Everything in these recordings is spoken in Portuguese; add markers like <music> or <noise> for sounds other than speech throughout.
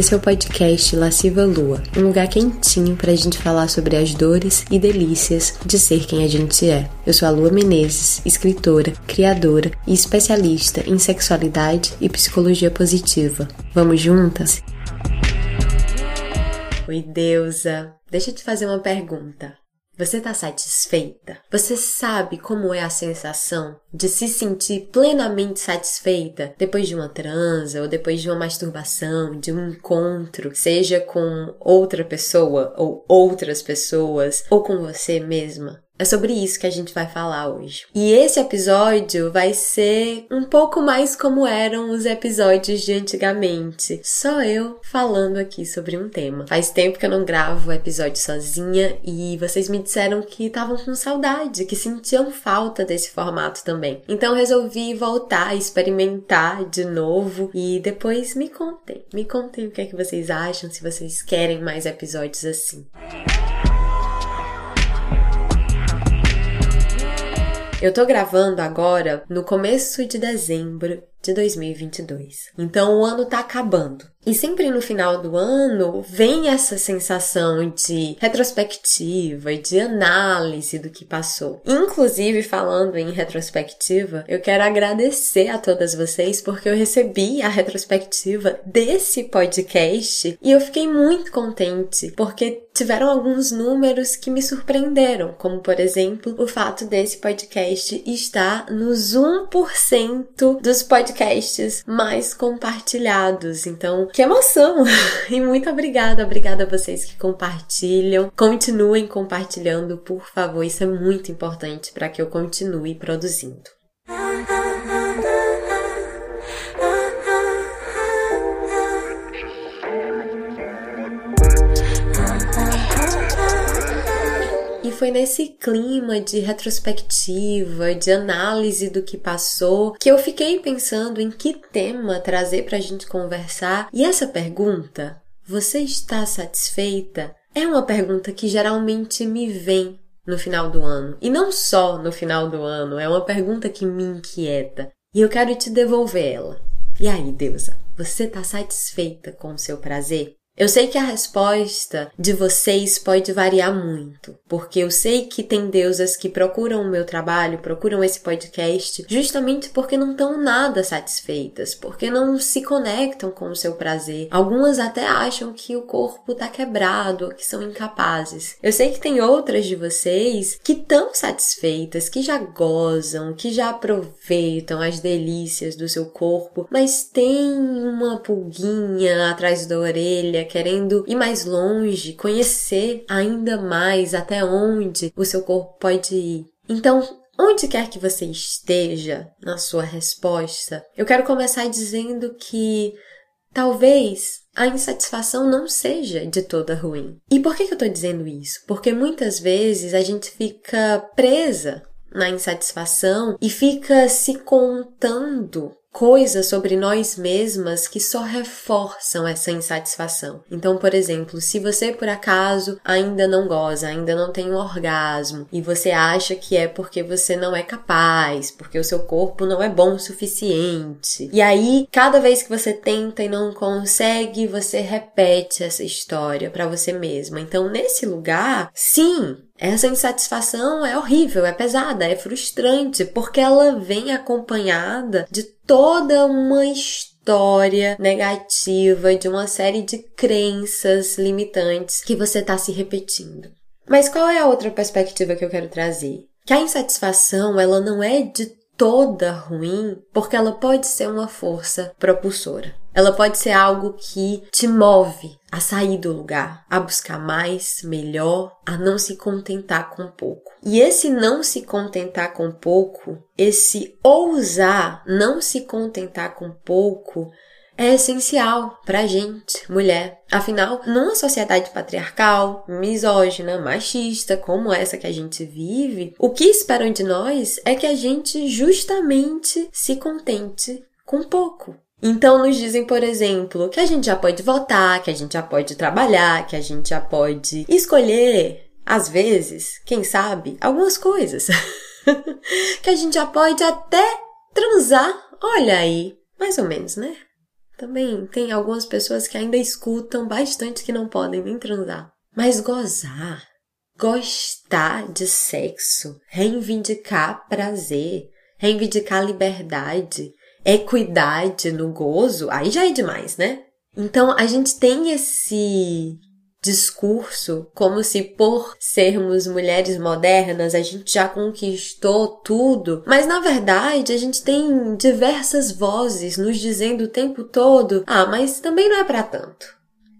Esse é o podcast Lasciva Lua, um lugar quentinho pra gente falar sobre as dores e delícias de ser quem a gente é. Eu sou a Lua Menezes, escritora, criadora e especialista em sexualidade e psicologia positiva. Vamos juntas? Oi, deusa! Deixa eu te fazer uma pergunta. Você está satisfeita? Você sabe como é a sensação de se sentir plenamente satisfeita depois de uma transa ou depois de uma masturbação, de um encontro, seja com outra pessoa ou outras pessoas ou com você mesma? É sobre isso que a gente vai falar hoje. E esse episódio vai ser um pouco mais como eram os episódios de antigamente. Só eu falando aqui sobre um tema. Faz tempo que eu não gravo o episódio sozinha e vocês me disseram que estavam com saudade, que sentiam falta desse formato também. Então resolvi voltar a experimentar de novo e depois me contem. Me contem o que é que vocês acham, se vocês querem mais episódios assim. Eu tô gravando agora no começo de dezembro de 2022. Então o ano tá acabando. E sempre no final do ano vem essa sensação de retrospectiva, de análise do que passou. Inclusive, falando em retrospectiva, eu quero agradecer a todas vocês porque eu recebi a retrospectiva desse podcast e eu fiquei muito contente porque tiveram alguns números que me surpreenderam, como por exemplo o fato desse podcast estar nos 1% dos podcasts mais compartilhados. Então, que emoção! <laughs> E muito obrigada, obrigada a vocês que compartilham. Continuem compartilhando, por favor, isso é muito importante para que eu continue produzindo. E foi nesse clima de retrospectiva, de análise do que passou, que eu fiquei pensando em que tema trazer para a gente conversar. E essa pergunta, você está satisfeita? É uma pergunta que geralmente me vem no final do ano. E não só no final do ano, é uma pergunta que me inquieta. E eu quero te devolver ela. E aí, deusa, você está satisfeita com o seu prazer? Eu sei que a resposta de vocês pode variar muito, porque eu sei que tem deusas que procuram o meu trabalho, procuram esse podcast, justamente porque não estão nada satisfeitas, porque não se conectam com o seu prazer. Algumas até acham que o corpo tá quebrado, que são incapazes. Eu sei que tem outras de vocês que estão satisfeitas, que já gozam, que já aproveitam as delícias do seu corpo, mas tem uma pulguinha atrás da orelha querendo ir mais longe, conhecer ainda mais até onde o seu corpo pode ir. Então, onde quer que você esteja na sua resposta, eu quero começar dizendo que talvez a insatisfação não seja de toda ruim. E por que, eu estou dizendo isso? Porque muitas vezes a gente fica presa na insatisfação e fica se contando coisas sobre nós mesmas que só reforçam essa insatisfação. Então, por exemplo, se você por acaso ainda não goza, ainda não tem um orgasmo e você acha que é porque você não é capaz, porque o seu corpo não é bom o suficiente. E aí, cada vez que você tenta e não consegue, você repete essa história para você mesma. Então, nesse lugar, sim, essa insatisfação é horrível, é pesada, é frustrante, porque ela vem acompanhada de toda uma história negativa, de uma série de crenças limitantes que você está se repetindo. Mas qual é a outra perspectiva que eu quero trazer? Que a insatisfação, ela não é de toda ruim, porque ela pode ser uma força propulsora. Ela pode ser algo que te move a sair do lugar, a buscar mais, melhor, a não se contentar com pouco. E esse não se contentar com pouco, esse ousar não se contentar com pouco, é essencial pra gente, mulher. Afinal, numa sociedade patriarcal, misógina, machista, como essa que a gente vive, o que esperam de nós é que a gente justamente se contente com pouco. Então nos dizem, por exemplo, que a gente já pode votar, que a gente já pode trabalhar, que a gente já pode escolher, às vezes, quem sabe, algumas coisas. <laughs> que a gente já pode até transar. Olha aí, mais ou menos, né? Também tem algumas pessoas que ainda escutam bastante que não podem nem transar. Mas gozar, gostar de sexo, reivindicar prazer, reivindicar liberdade, equidade no gozo, aí já é demais, né? Então a gente tem esse discurso como se por sermos mulheres modernas a gente já conquistou tudo, mas na verdade a gente tem diversas vozes nos dizendo o tempo todo: "Ah, mas também não é para tanto".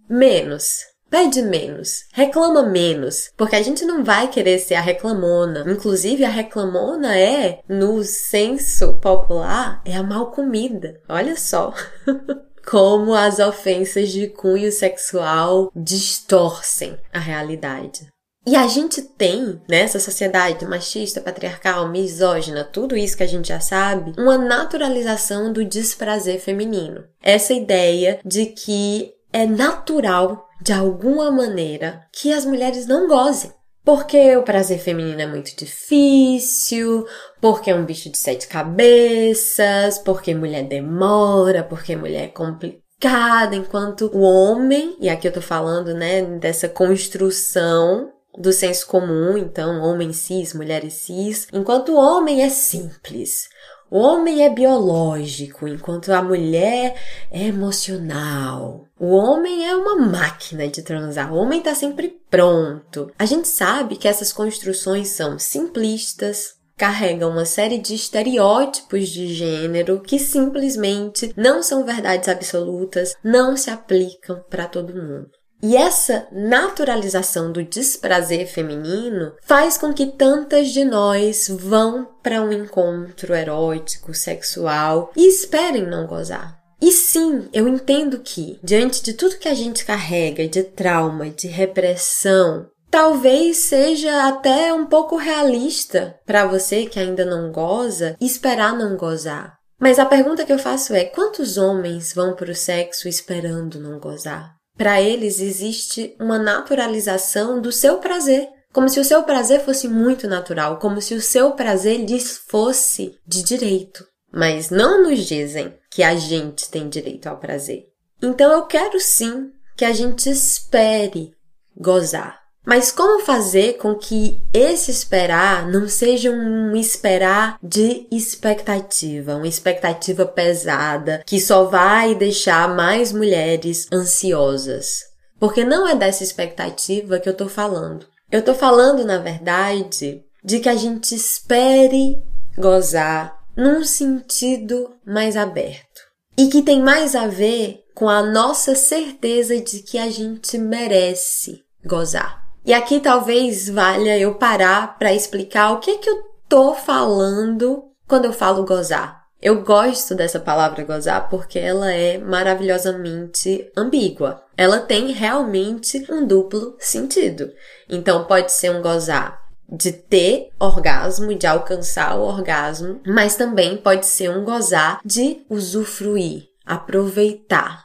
Menos, Pede menos, reclama menos, porque a gente não vai querer ser a reclamona. Inclusive, a reclamona é, no senso popular, é a mal comida. Olha só. <laughs> como as ofensas de cunho sexual distorcem a realidade. E a gente tem, nessa sociedade machista, patriarcal, misógina, tudo isso que a gente já sabe, uma naturalização do desprazer feminino. Essa ideia de que é natural, de alguma maneira, que as mulheres não gozem. Porque o prazer feminino é muito difícil, porque é um bicho de sete cabeças, porque mulher demora, porque mulher é complicada, enquanto o homem, e aqui eu tô falando, né, dessa construção do senso comum, então homem cis, mulheres cis, enquanto o homem é simples. O homem é biológico, enquanto a mulher é emocional. O homem é uma máquina de transar. O homem está sempre pronto. A gente sabe que essas construções são simplistas, carregam uma série de estereótipos de gênero que simplesmente não são verdades absolutas, não se aplicam para todo mundo. E essa naturalização do desprazer feminino faz com que tantas de nós vão para um encontro erótico, sexual e esperem não gozar. E sim, eu entendo que, diante de tudo que a gente carrega de trauma, de repressão, talvez seja até um pouco realista para você que ainda não goza esperar não gozar. Mas a pergunta que eu faço é: quantos homens vão para o sexo esperando não gozar? Para eles existe uma naturalização do seu prazer, como se o seu prazer fosse muito natural, como se o seu prazer lhes fosse de direito. Mas não nos dizem que a gente tem direito ao prazer. Então eu quero sim que a gente espere gozar, mas como fazer com que esse esperar não seja um esperar de expectativa, uma expectativa pesada que só vai deixar mais mulheres ansiosas? Porque não é dessa expectativa que eu tô falando. Eu tô falando, na verdade, de que a gente espere gozar num sentido mais aberto. E que tem mais a ver com a nossa certeza de que a gente merece gozar. E aqui talvez valha eu parar para explicar o que que eu tô falando quando eu falo gozar. Eu gosto dessa palavra gozar porque ela é maravilhosamente ambígua. Ela tem realmente um duplo sentido. Então pode ser um gozar de ter orgasmo, de alcançar o orgasmo, mas também pode ser um gozar de usufruir, aproveitar.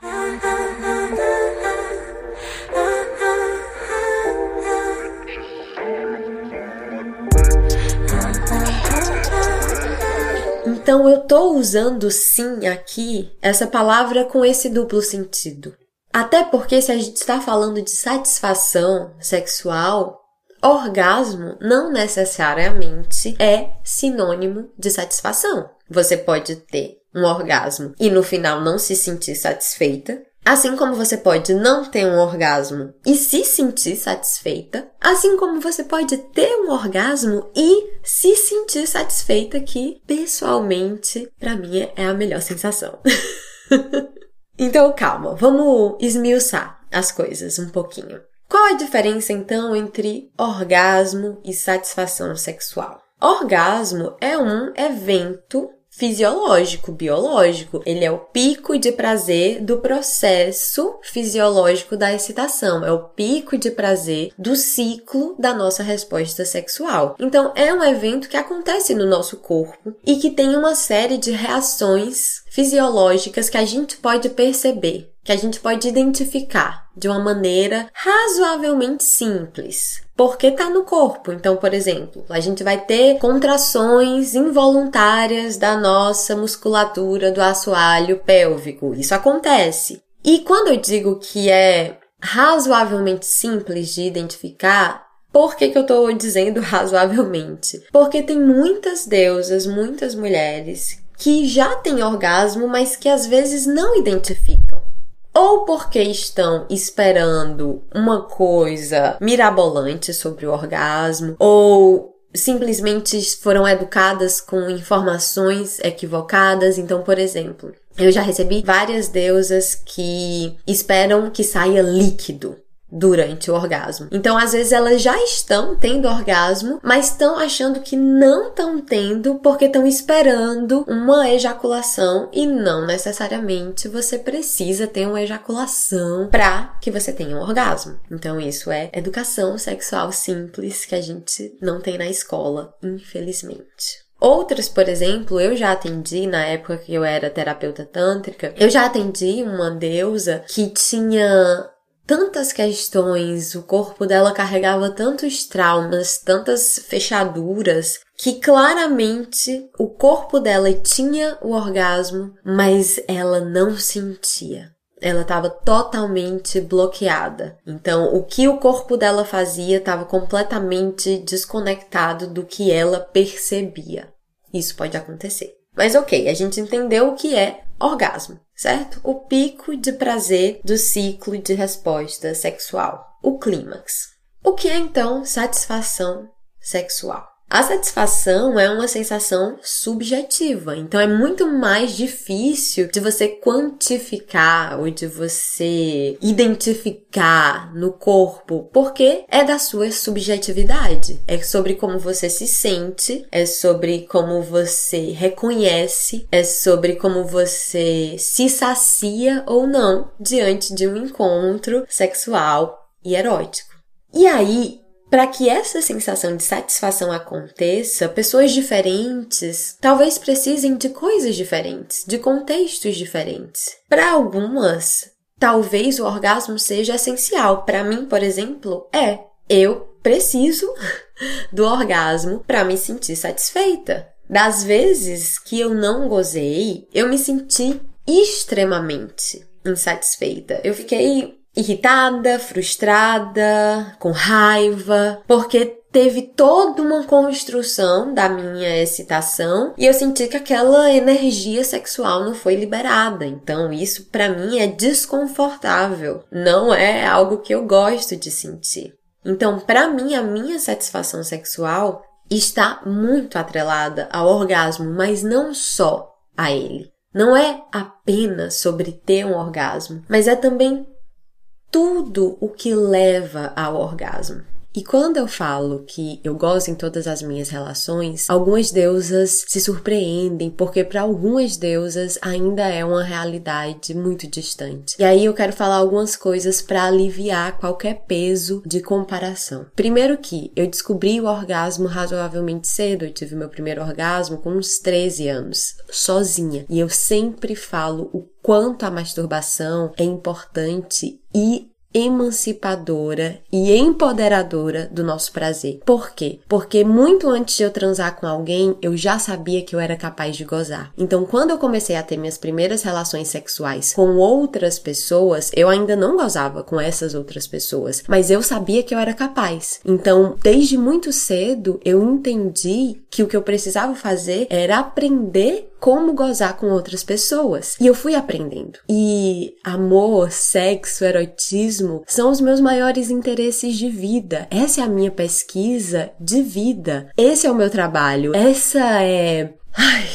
Então eu tô usando sim aqui essa palavra com esse duplo sentido. Até porque se a gente está falando de satisfação sexual, orgasmo não necessariamente é sinônimo de satisfação. Você pode ter um orgasmo e no final não se sentir satisfeita, Assim como você pode não ter um orgasmo e se sentir satisfeita, assim como você pode ter um orgasmo e se sentir satisfeita, que pessoalmente para mim é a melhor sensação. <laughs> então calma, vamos esmiuçar as coisas um pouquinho. Qual a diferença então entre orgasmo e satisfação sexual? Orgasmo é um evento fisiológico, biológico. Ele é o pico de prazer do processo fisiológico da excitação, é o pico de prazer do ciclo da nossa resposta sexual. Então, é um evento que acontece no nosso corpo e que tem uma série de reações fisiológicas que a gente pode perceber, que a gente pode identificar de uma maneira razoavelmente simples. Porque tá no corpo. Então, por exemplo, a gente vai ter contrações involuntárias da nossa musculatura do assoalho pélvico. Isso acontece. E quando eu digo que é razoavelmente simples de identificar, por que, que eu estou dizendo <laughs> razoavelmente? Porque tem muitas deusas, muitas mulheres que já têm orgasmo, mas que às vezes não identificam. Ou porque estão esperando uma coisa mirabolante sobre o orgasmo, ou simplesmente foram educadas com informações equivocadas. Então, por exemplo, eu já recebi várias deusas que esperam que saia líquido durante o orgasmo. Então, às vezes elas já estão tendo orgasmo, mas estão achando que não estão tendo porque estão esperando uma ejaculação e não necessariamente você precisa ter uma ejaculação para que você tenha um orgasmo. Então, isso é educação sexual simples que a gente não tem na escola, infelizmente. Outras, por exemplo, eu já atendi na época que eu era terapeuta tântrica, eu já atendi uma deusa que tinha tantas questões, o corpo dela carregava tantos traumas, tantas fechaduras, que claramente o corpo dela tinha o orgasmo, mas ela não sentia. Ela estava totalmente bloqueada. Então, o que o corpo dela fazia estava completamente desconectado do que ela percebia. Isso pode acontecer. Mas ok, a gente entendeu o que é orgasmo, certo? O pico de prazer do ciclo de resposta sexual, o clímax. O que é então satisfação sexual? A satisfação é uma sensação subjetiva, então é muito mais difícil de você quantificar ou de você identificar no corpo, porque é da sua subjetividade. É sobre como você se sente, é sobre como você reconhece, é sobre como você se sacia ou não diante de um encontro sexual e erótico. E aí, para que essa sensação de satisfação aconteça, pessoas diferentes talvez precisem de coisas diferentes, de contextos diferentes. Para algumas, talvez o orgasmo seja essencial. Para mim, por exemplo, é. Eu preciso <laughs> do orgasmo para me sentir satisfeita. Das vezes que eu não gozei, eu me senti extremamente insatisfeita. Eu fiquei irritada, frustrada, com raiva, porque teve toda uma construção da minha excitação e eu senti que aquela energia sexual não foi liberada. Então isso para mim é desconfortável, não é algo que eu gosto de sentir. Então, para mim a minha satisfação sexual está muito atrelada ao orgasmo, mas não só a ele. Não é apenas sobre ter um orgasmo, mas é também tudo o que leva ao orgasmo. E quando eu falo que eu gosto em todas as minhas relações, algumas deusas se surpreendem, porque para algumas deusas ainda é uma realidade muito distante. E aí eu quero falar algumas coisas para aliviar qualquer peso de comparação. Primeiro que eu descobri o orgasmo razoavelmente cedo, eu tive meu primeiro orgasmo com uns 13 anos, sozinha. E eu sempre falo o quanto a masturbação é importante e emancipadora e empoderadora do nosso prazer. Por quê? Porque muito antes de eu transar com alguém, eu já sabia que eu era capaz de gozar. Então, quando eu comecei a ter minhas primeiras relações sexuais com outras pessoas, eu ainda não gozava com essas outras pessoas, mas eu sabia que eu era capaz. Então, desde muito cedo, eu entendi que o que eu precisava fazer era aprender como gozar com outras pessoas. E eu fui aprendendo. E amor, sexo, erotismo são os meus maiores interesses de vida. Essa é a minha pesquisa de vida. Esse é o meu trabalho. Essa é. Ai,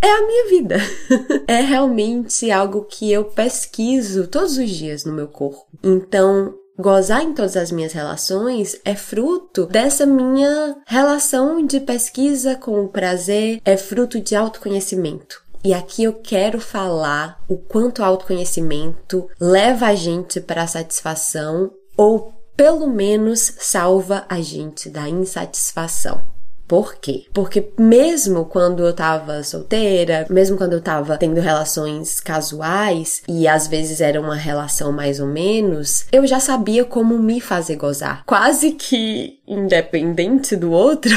é a minha vida. <laughs> é realmente algo que eu pesquiso todos os dias no meu corpo. Então, Gozar em todas as minhas relações é fruto dessa minha relação de pesquisa com o prazer, é fruto de autoconhecimento. E aqui eu quero falar o quanto o autoconhecimento leva a gente para a satisfação ou pelo menos salva a gente da insatisfação. Por quê? Porque mesmo quando eu tava solteira, mesmo quando eu tava tendo relações casuais, e às vezes era uma relação mais ou menos, eu já sabia como me fazer gozar. Quase que independente do outro.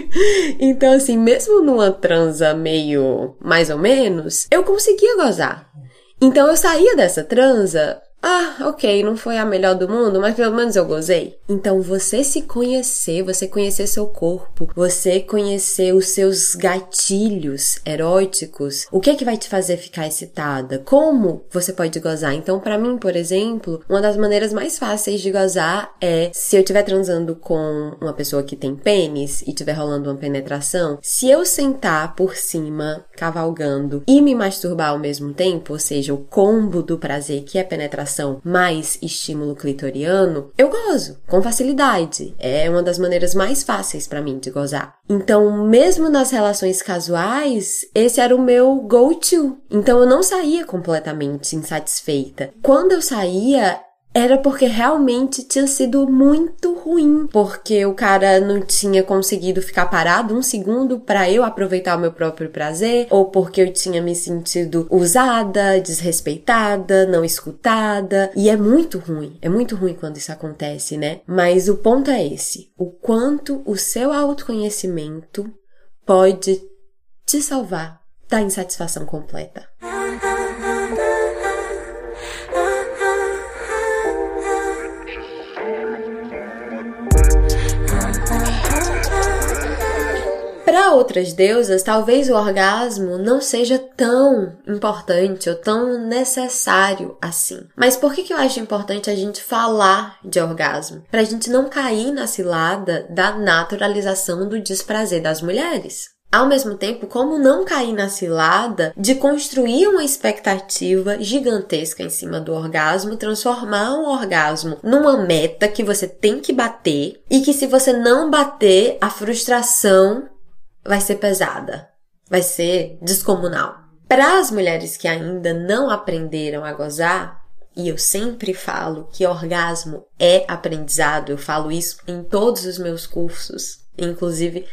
<laughs> então, assim, mesmo numa transa meio mais ou menos, eu conseguia gozar. Então eu saía dessa transa ah, ok, não foi a melhor do mundo, mas pelo menos eu gozei. Então, você se conhecer, você conhecer seu corpo, você conhecer os seus gatilhos eróticos, o que é que vai te fazer ficar excitada? Como você pode gozar? Então, para mim, por exemplo, uma das maneiras mais fáceis de gozar é se eu estiver transando com uma pessoa que tem pênis e estiver rolando uma penetração, se eu sentar por cima, cavalgando e me masturbar ao mesmo tempo, ou seja, o combo do prazer que é penetração mais estímulo clitoriano, eu gozo com facilidade. É uma das maneiras mais fáceis para mim de gozar. Então, mesmo nas relações casuais, esse era o meu go-to. Então, eu não saía completamente insatisfeita. Quando eu saía, era porque realmente tinha sido muito ruim, porque o cara não tinha conseguido ficar parado um segundo para eu aproveitar o meu próprio prazer, ou porque eu tinha me sentido usada, desrespeitada, não escutada, e é muito ruim, é muito ruim quando isso acontece, né? Mas o ponto é esse: o quanto o seu autoconhecimento pode te salvar da insatisfação completa. Para outras deusas, talvez o orgasmo não seja tão importante ou tão necessário assim. Mas por que, que eu acho importante a gente falar de orgasmo? Para a gente não cair na cilada da naturalização do desprazer das mulheres. Ao mesmo tempo, como não cair na cilada de construir uma expectativa gigantesca em cima do orgasmo, transformar um orgasmo numa meta que você tem que bater e que se você não bater, a frustração vai ser pesada, vai ser descomunal. Para as mulheres que ainda não aprenderam a gozar, e eu sempre falo que orgasmo é aprendizado, eu falo isso em todos os meus cursos, inclusive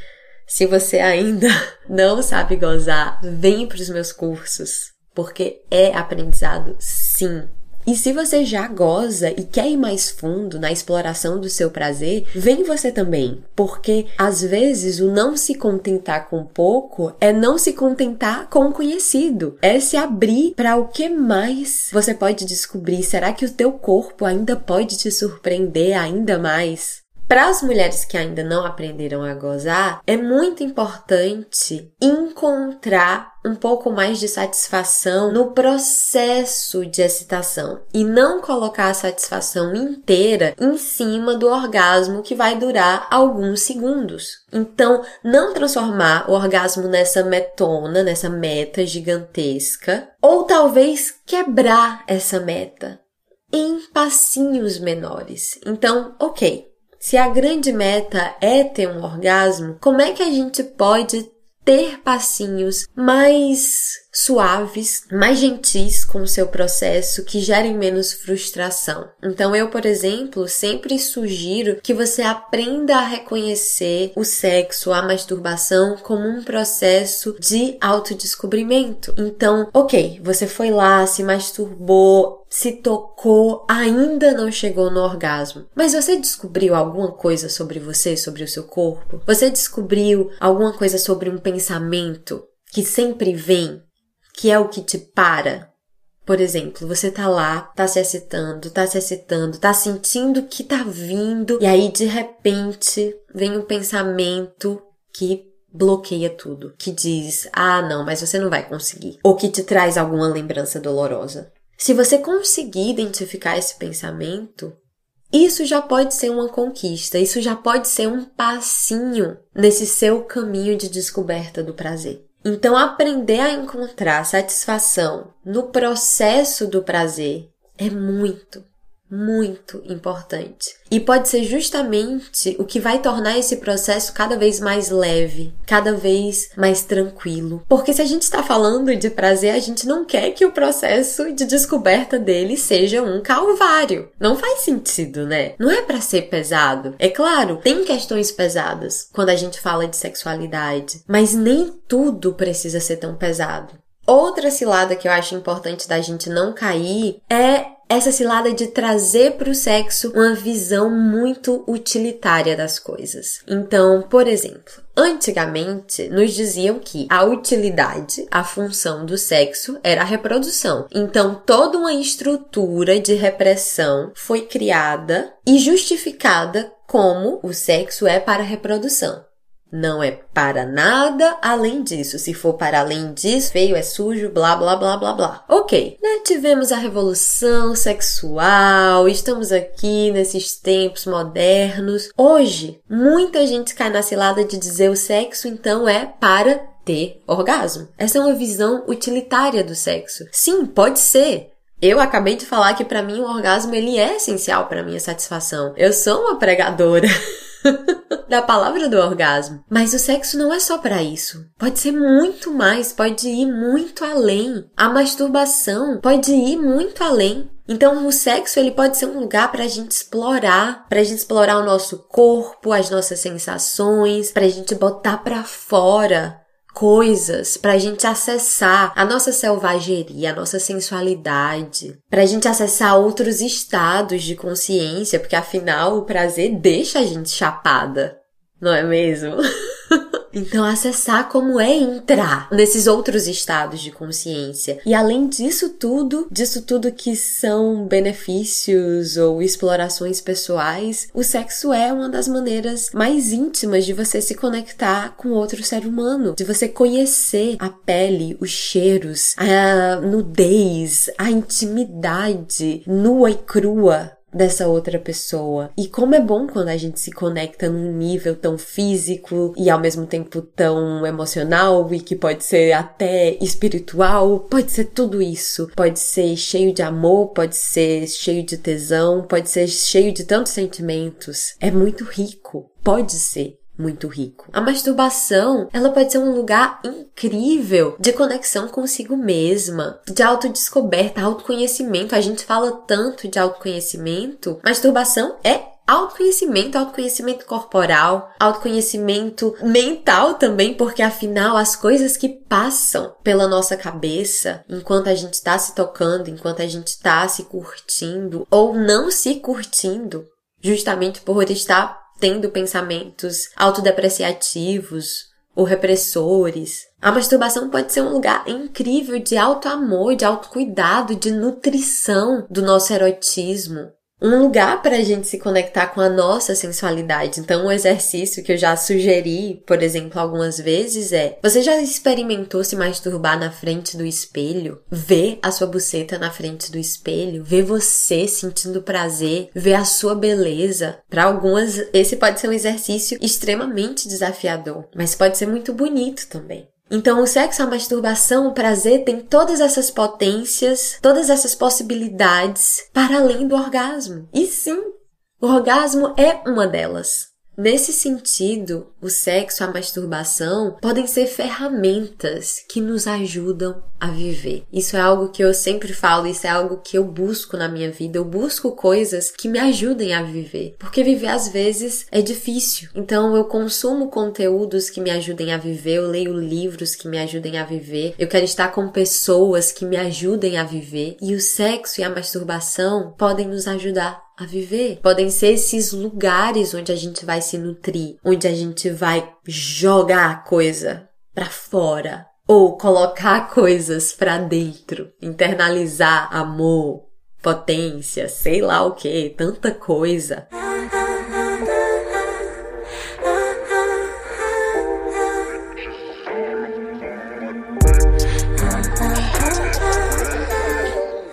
se você ainda <laughs> não sabe gozar, vem para os meus cursos, porque é aprendizado sim. E se você já goza e quer ir mais fundo na exploração do seu prazer, vem você também, porque às vezes o não se contentar com pouco é não se contentar com o conhecido, é se abrir para o que mais você pode descobrir. Será que o teu corpo ainda pode te surpreender ainda mais? Para as mulheres que ainda não aprenderam a gozar, é muito importante encontrar um pouco mais de satisfação no processo de excitação e não colocar a satisfação inteira em cima do orgasmo que vai durar alguns segundos. Então, não transformar o orgasmo nessa metona, nessa meta gigantesca, ou talvez quebrar essa meta em passinhos menores. Então, ok, se a grande meta é ter um orgasmo, como é que a gente pode ter passinhos mais suaves, mais gentis com o seu processo, que gerem menos frustração. Então, eu, por exemplo, sempre sugiro que você aprenda a reconhecer o sexo, a masturbação, como um processo de autodescobrimento. Então, ok, você foi lá, se masturbou, se tocou, ainda não chegou no orgasmo. Mas você descobriu alguma coisa sobre você, sobre o seu corpo? Você descobriu alguma coisa sobre um pensamento que sempre vem, que é o que te para? Por exemplo, você tá lá, tá se excitando, tá se excitando, tá sentindo que tá vindo, e aí de repente vem um pensamento que bloqueia tudo, que diz: "Ah, não, mas você não vai conseguir", ou que te traz alguma lembrança dolorosa. Se você conseguir identificar esse pensamento, isso já pode ser uma conquista, isso já pode ser um passinho nesse seu caminho de descoberta do prazer. Então, aprender a encontrar satisfação no processo do prazer é muito, muito importante. E pode ser justamente o que vai tornar esse processo cada vez mais leve, cada vez mais tranquilo. Porque se a gente está falando de prazer, a gente não quer que o processo de descoberta dele seja um calvário. Não faz sentido, né? Não é para ser pesado. É claro, tem questões pesadas quando a gente fala de sexualidade, mas nem tudo precisa ser tão pesado. Outra cilada que eu acho importante da gente não cair é essa cilada de trazer para o sexo uma visão muito utilitária das coisas. Então, por exemplo, antigamente nos diziam que a utilidade, a função do sexo era a reprodução. Então, toda uma estrutura de repressão foi criada e justificada como o sexo é para a reprodução. Não é para nada além disso. Se for para além disso, feio, é sujo, blá blá blá blá blá. Ok, né? Tivemos a revolução sexual, estamos aqui nesses tempos modernos. Hoje, muita gente cai na cilada de dizer o sexo então é para ter orgasmo. Essa é uma visão utilitária do sexo. Sim, pode ser. Eu acabei de falar que para mim o orgasmo ele é essencial para minha satisfação. Eu sou uma pregadora. <laughs> <laughs> da palavra do orgasmo. Mas o sexo não é só para isso. Pode ser muito mais, pode ir muito além. A masturbação pode ir muito além. Então, o sexo ele pode ser um lugar para a gente explorar, para a gente explorar o nosso corpo, as nossas sensações, para a gente botar para fora coisas para a gente acessar a nossa selvageria, a nossa sensualidade, para a gente acessar outros estados de consciência, porque afinal o prazer deixa a gente chapada, não é mesmo? <laughs> Então, acessar como é entrar nesses outros estados de consciência. E além disso tudo, disso tudo que são benefícios ou explorações pessoais, o sexo é uma das maneiras mais íntimas de você se conectar com outro ser humano, de você conhecer a pele, os cheiros, a nudez, a intimidade nua e crua dessa outra pessoa. E como é bom quando a gente se conecta num nível tão físico e ao mesmo tempo tão emocional e que pode ser até espiritual, pode ser tudo isso. Pode ser cheio de amor, pode ser cheio de tesão, pode ser cheio de tantos sentimentos. É muito rico. Pode ser muito rico. A masturbação, ela pode ser um lugar incrível de conexão consigo mesma, de autodescoberta, autoconhecimento. A gente fala tanto de autoconhecimento. Masturbação é autoconhecimento, autoconhecimento corporal, autoconhecimento mental também, porque afinal as coisas que passam pela nossa cabeça enquanto a gente está se tocando, enquanto a gente está se curtindo ou não se curtindo, justamente por estar tendo pensamentos autodepreciativos ou repressores. A masturbação pode ser um lugar incrível de auto-amor, de autocuidado, de nutrição do nosso erotismo um lugar para a gente se conectar com a nossa sensualidade. Então, um exercício que eu já sugeri, por exemplo, algumas vezes é: você já experimentou se masturbar na frente do espelho? Ver a sua buceta na frente do espelho? Ver você sentindo prazer? Ver a sua beleza? Para algumas, esse pode ser um exercício extremamente desafiador, mas pode ser muito bonito também. Então, o sexo, a masturbação, o prazer tem todas essas potências, todas essas possibilidades para além do orgasmo. E sim, o orgasmo é uma delas. Nesse sentido, o sexo, a masturbação podem ser ferramentas que nos ajudam a viver. Isso é algo que eu sempre falo, isso é algo que eu busco na minha vida. Eu busco coisas que me ajudem a viver, porque viver às vezes é difícil. Então eu consumo conteúdos que me ajudem a viver, eu leio livros que me ajudem a viver. Eu quero estar com pessoas que me ajudem a viver, e o sexo e a masturbação podem nos ajudar a viver. Podem ser esses lugares onde a gente vai se nutrir, onde a gente vai jogar coisa para fora ou colocar coisas para dentro, internalizar amor, potência, sei lá o que, tanta coisa.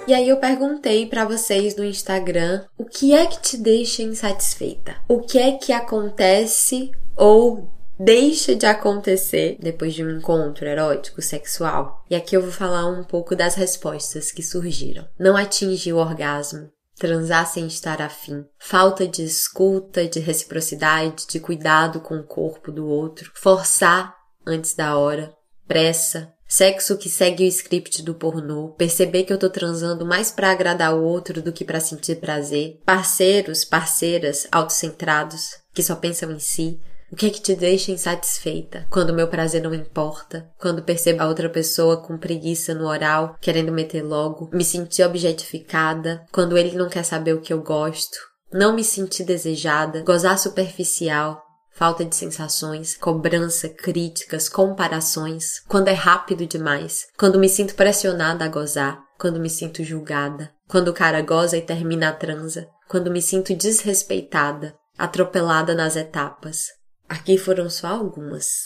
E aí eu perguntei para vocês no Instagram o que é que te deixa insatisfeita? O que é que acontece ou deixa de acontecer depois de um encontro erótico sexual? E aqui eu vou falar um pouco das respostas que surgiram. Não atingir o orgasmo, transar sem estar afim, falta de escuta, de reciprocidade, de cuidado com o corpo do outro, forçar antes da hora, pressa, sexo que segue o script do pornô, perceber que eu tô transando mais para agradar o outro do que para sentir prazer, parceiros, parceiras autocentrados que só pensam em si, o que é que te deixa insatisfeita? Quando meu prazer não importa? Quando percebo a outra pessoa com preguiça no oral, querendo meter logo? Me sentir objetificada? Quando ele não quer saber o que eu gosto? Não me sentir desejada? Gozar superficial? Falta de sensações, cobrança, críticas, comparações, quando é rápido demais, quando me sinto pressionada a gozar, quando me sinto julgada, quando o cara goza e termina a transa, quando me sinto desrespeitada, atropelada nas etapas, Aqui foram só algumas,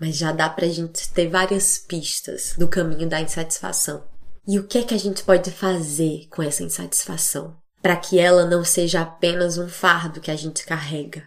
mas já dá pra gente ter várias pistas do caminho da insatisfação. E o que é que a gente pode fazer com essa insatisfação? Para que ela não seja apenas um fardo que a gente carrega.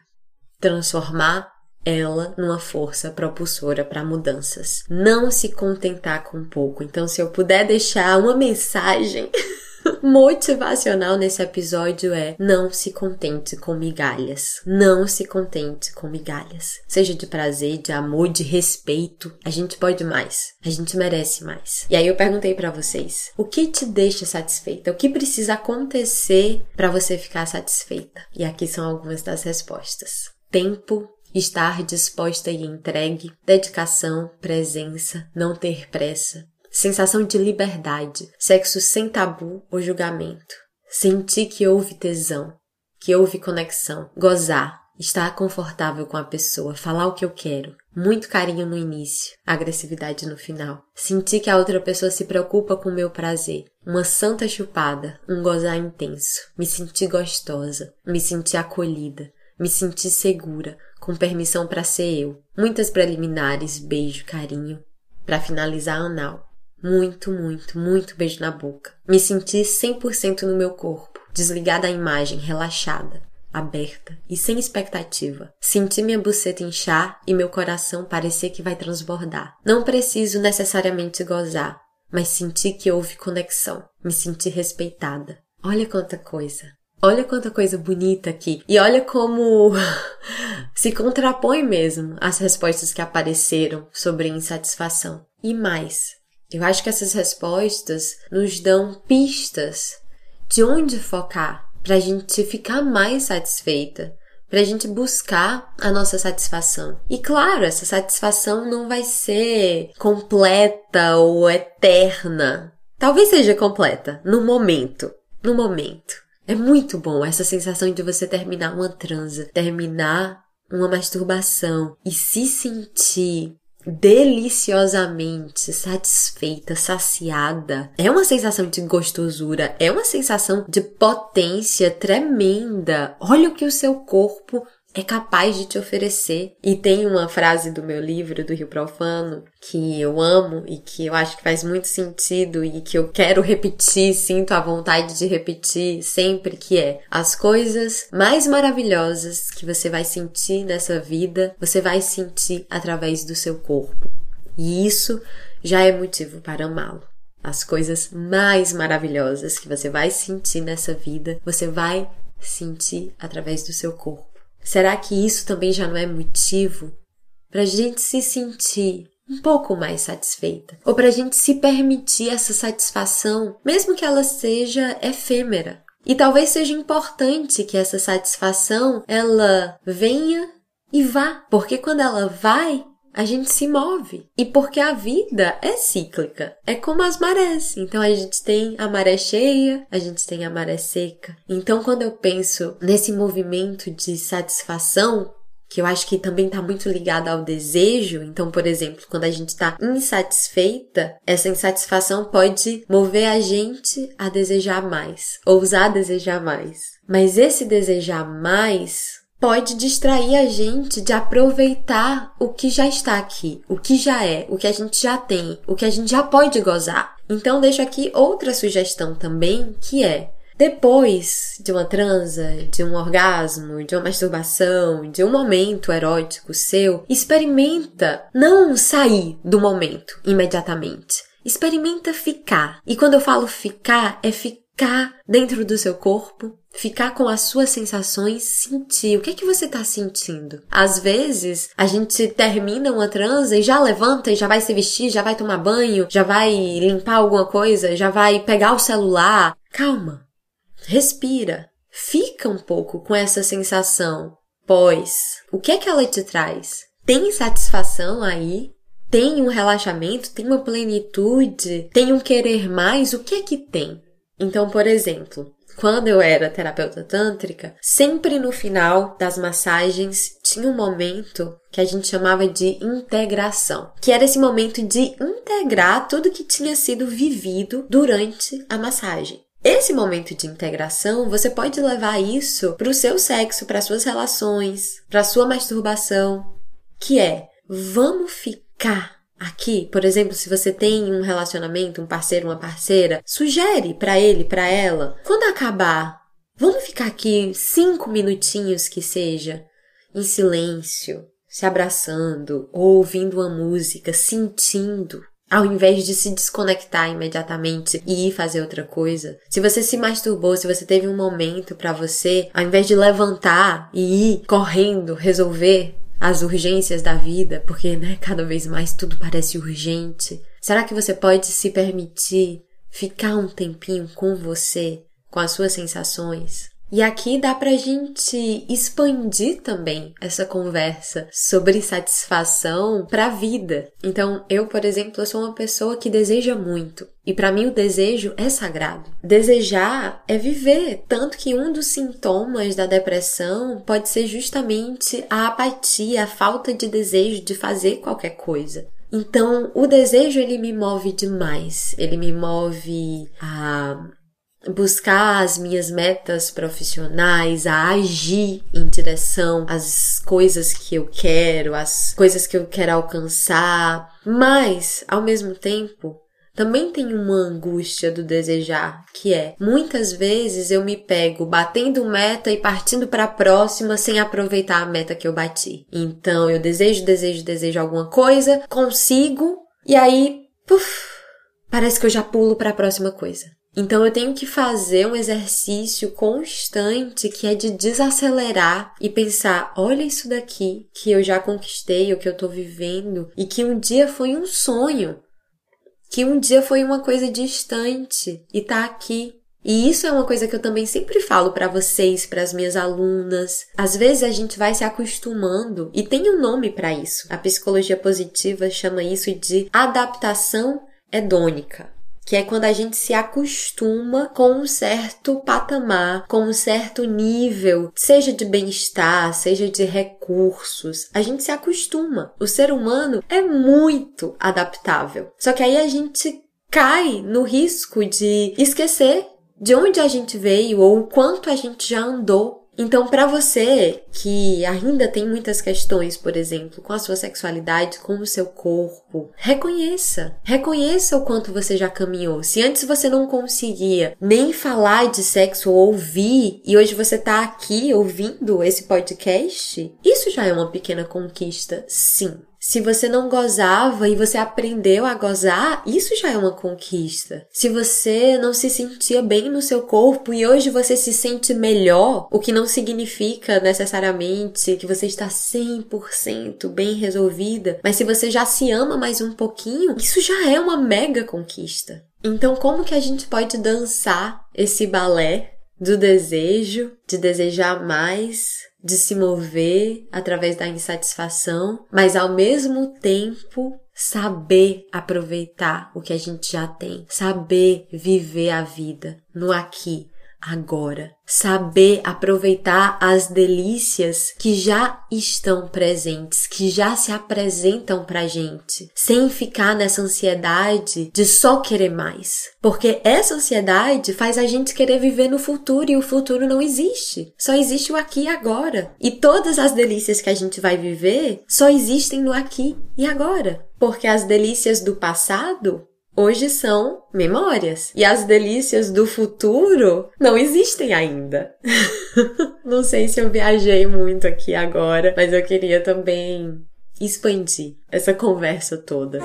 Transformar ela numa força propulsora para mudanças. Não se contentar com pouco. Então, se eu puder deixar uma mensagem <laughs> motivacional nesse episódio é: não se contente com migalhas. Não se contente com migalhas. Seja de prazer, de amor, de respeito. A gente pode mais. A gente merece mais. E aí eu perguntei para vocês: o que te deixa satisfeita? O que precisa acontecer para você ficar satisfeita? E aqui são algumas das respostas. Tempo, estar disposta e entregue, dedicação, presença, não ter pressa, sensação de liberdade, sexo sem tabu ou julgamento, sentir que houve tesão, que houve conexão, gozar, estar confortável com a pessoa, falar o que eu quero, muito carinho no início, agressividade no final, sentir que a outra pessoa se preocupa com o meu prazer, uma santa chupada, um gozar intenso, me sentir gostosa, me sentir acolhida, me sentir segura, com permissão para ser eu, muitas preliminares, beijo, carinho, para finalizar anal. Muito, muito, muito beijo na boca. Me senti 100% no meu corpo, desligada a imagem, relaxada, aberta e sem expectativa. Senti minha buceta inchar e meu coração parecer que vai transbordar. Não preciso necessariamente gozar, mas senti que houve conexão. Me senti respeitada. Olha quanta coisa. Olha quanta coisa bonita aqui. E olha como <laughs> se contrapõe mesmo as respostas que apareceram sobre insatisfação. E mais, eu acho que essas respostas nos dão pistas de onde focar para a gente ficar mais satisfeita, para a gente buscar a nossa satisfação. E claro, essa satisfação não vai ser completa ou eterna. Talvez seja completa no momento, no momento. É muito bom essa sensação de você terminar uma transa, terminar uma masturbação e se sentir deliciosamente satisfeita, saciada. É uma sensação de gostosura, é uma sensação de potência tremenda. Olha o que o seu corpo é capaz de te oferecer. E tem uma frase do meu livro, do Rio Profano, que eu amo e que eu acho que faz muito sentido e que eu quero repetir, sinto a vontade de repetir sempre, que é: as coisas mais maravilhosas que você vai sentir nessa vida, você vai sentir através do seu corpo. E isso já é motivo para amá-lo. As coisas mais maravilhosas que você vai sentir nessa vida, você vai sentir através do seu corpo. Será que isso também já não é motivo para a gente se sentir um pouco mais satisfeita? Ou para a gente se permitir essa satisfação, mesmo que ela seja efêmera? E talvez seja importante que essa satisfação ela venha e vá, porque quando ela vai, a gente se move. E porque a vida é cíclica, é como as marés. Então a gente tem a maré cheia, a gente tem a maré seca. Então quando eu penso nesse movimento de satisfação, que eu acho que também está muito ligado ao desejo. Então, por exemplo, quando a gente está insatisfeita, essa insatisfação pode mover a gente a desejar mais, ousar desejar mais. Mas esse desejar mais pode distrair a gente de aproveitar o que já está aqui, o que já é, o que a gente já tem, o que a gente já pode gozar. Então deixo aqui outra sugestão também, que é depois de uma transa, de um orgasmo, de uma masturbação, de um momento erótico seu, experimenta não sair do momento imediatamente. Experimenta ficar. E quando eu falo ficar, é ficar dentro do seu corpo, ficar com as suas sensações, sentir o que é que você tá sentindo. Às vezes, a gente termina uma transa e já levanta e já vai se vestir, já vai tomar banho, já vai limpar alguma coisa, já vai pegar o celular. Calma. Respira. Fica um pouco com essa sensação. Pois, o que é que ela te traz? Tem satisfação aí? Tem um relaxamento? Tem uma plenitude? Tem um querer mais? O que é que tem? Então, por exemplo, quando eu era terapeuta tântrica, sempre no final das massagens tinha um momento que a gente chamava de integração, que era esse momento de integrar tudo que tinha sido vivido durante a massagem. Esse momento de integração, você pode levar isso para o seu sexo, para suas relações, para sua masturbação, que é vamos ficar aqui, por exemplo, se você tem um relacionamento, um parceiro, uma parceira, sugere para ele, para ela, quando acabar, vamos ficar aqui cinco minutinhos que seja, em silêncio, se abraçando, ou ouvindo uma música, sentindo ao invés de se desconectar imediatamente e ir fazer outra coisa. Se você se masturbou, se você teve um momento para você, ao invés de levantar e ir correndo resolver as urgências da vida, porque né, cada vez mais tudo parece urgente. Será que você pode se permitir ficar um tempinho com você, com as suas sensações? E aqui dá pra gente expandir também essa conversa sobre satisfação para a vida. Então, eu, por exemplo, eu sou uma pessoa que deseja muito. E para mim o desejo é sagrado. Desejar é viver, tanto que um dos sintomas da depressão pode ser justamente a apatia, a falta de desejo de fazer qualquer coisa. Então, o desejo ele me move demais. Ele me move a buscar as minhas metas profissionais, a agir em direção às coisas que eu quero, às coisas que eu quero alcançar, mas ao mesmo tempo também tem uma angústia do desejar, que é muitas vezes eu me pego batendo meta e partindo para a próxima sem aproveitar a meta que eu bati. Então eu desejo, desejo, desejo alguma coisa, consigo e aí, puf, parece que eu já pulo para a próxima coisa. Então eu tenho que fazer um exercício constante que é de desacelerar e pensar: olha isso daqui que eu já conquistei, o que eu tô vivendo e que um dia foi um sonho, que um dia foi uma coisa distante e tá aqui. E isso é uma coisa que eu também sempre falo para vocês, para as minhas alunas. Às vezes a gente vai se acostumando e tem um nome para isso. A psicologia positiva chama isso de adaptação hedônica que é quando a gente se acostuma com um certo patamar, com um certo nível, seja de bem-estar, seja de recursos. A gente se acostuma. O ser humano é muito adaptável. Só que aí a gente cai no risco de esquecer de onde a gente veio ou o quanto a gente já andou então, para você que ainda tem muitas questões, por exemplo, com a sua sexualidade, com o seu corpo, reconheça. Reconheça o quanto você já caminhou. Se antes você não conseguia nem falar de sexo ou ouvir, e hoje você tá aqui ouvindo esse podcast, isso já é uma pequena conquista, sim. Se você não gozava e você aprendeu a gozar, isso já é uma conquista. Se você não se sentia bem no seu corpo e hoje você se sente melhor, o que não significa necessariamente que você está 100% bem resolvida, mas se você já se ama mais um pouquinho, isso já é uma mega conquista. Então, como que a gente pode dançar esse balé do desejo, de desejar mais, de se mover através da insatisfação, mas ao mesmo tempo saber aproveitar o que a gente já tem, saber viver a vida no aqui, agora. Saber aproveitar as delícias que já estão presentes, que já se apresentam pra gente, sem ficar nessa ansiedade de só querer mais. Porque essa ansiedade faz a gente querer viver no futuro e o futuro não existe. Só existe o aqui e agora. E todas as delícias que a gente vai viver só existem no aqui e agora. Porque as delícias do passado Hoje são memórias. E as delícias do futuro não existem ainda. <laughs> não sei se eu viajei muito aqui agora, mas eu queria também expandir essa conversa toda.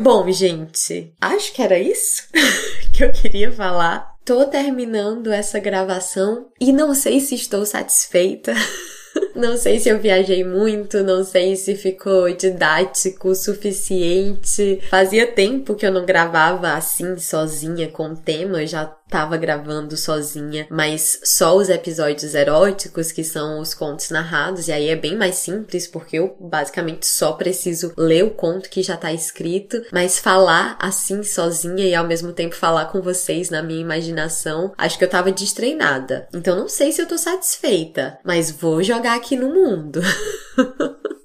Bom, gente, acho que era isso <laughs> que eu queria falar. Tô terminando essa gravação e não sei se estou satisfeita. <laughs> Não sei se eu viajei muito, não sei se ficou didático o suficiente. Fazia tempo que eu não gravava assim, sozinha, com tema, eu já tava gravando sozinha, mas só os episódios eróticos, que são os contos narrados, e aí é bem mais simples, porque eu basicamente só preciso ler o conto que já tá escrito, mas falar assim sozinha e ao mesmo tempo falar com vocês na minha imaginação, acho que eu tava destreinada. Então não sei se eu tô satisfeita, mas vou jogar aqui no mundo. <laughs>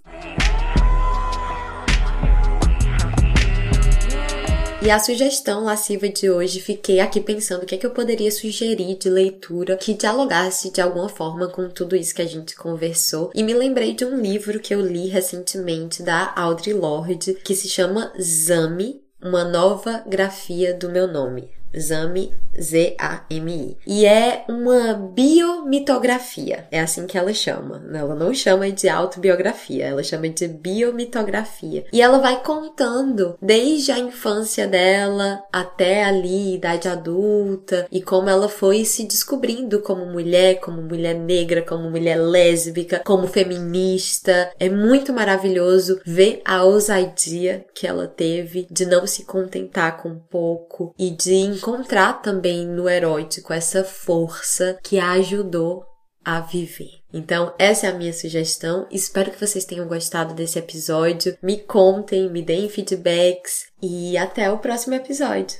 E a sugestão lasciva de hoje, fiquei aqui pensando o que é que eu poderia sugerir de leitura que dialogasse de alguma forma com tudo isso que a gente conversou. E me lembrei de um livro que eu li recentemente da Audre Lorde, que se chama Zami, uma nova grafia do meu nome. Zami Z-A-M-I. E é uma biomitografia. É assim que ela chama. Ela não chama de autobiografia, ela chama de biomitografia. E ela vai contando desde a infância dela até ali, idade adulta, e como ela foi se descobrindo como mulher, como mulher negra, como mulher lésbica, como feminista. É muito maravilhoso ver a ousadia que ela teve de não se contentar com pouco e de encontrar também no erótico essa força que a ajudou a viver. Então, essa é a minha sugestão. Espero que vocês tenham gostado desse episódio. Me contem, me deem feedbacks e até o próximo episódio.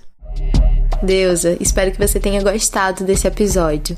Deusa, espero que você tenha gostado desse episódio.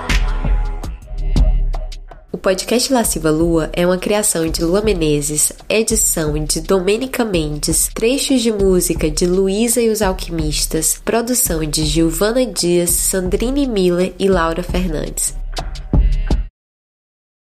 podcast Lasciva Lua é uma criação de Lua Menezes, edição de Domênica Mendes, trechos de música de Luísa e os Alquimistas, produção de Giovana Dias, Sandrine Miller e Laura Fernandes.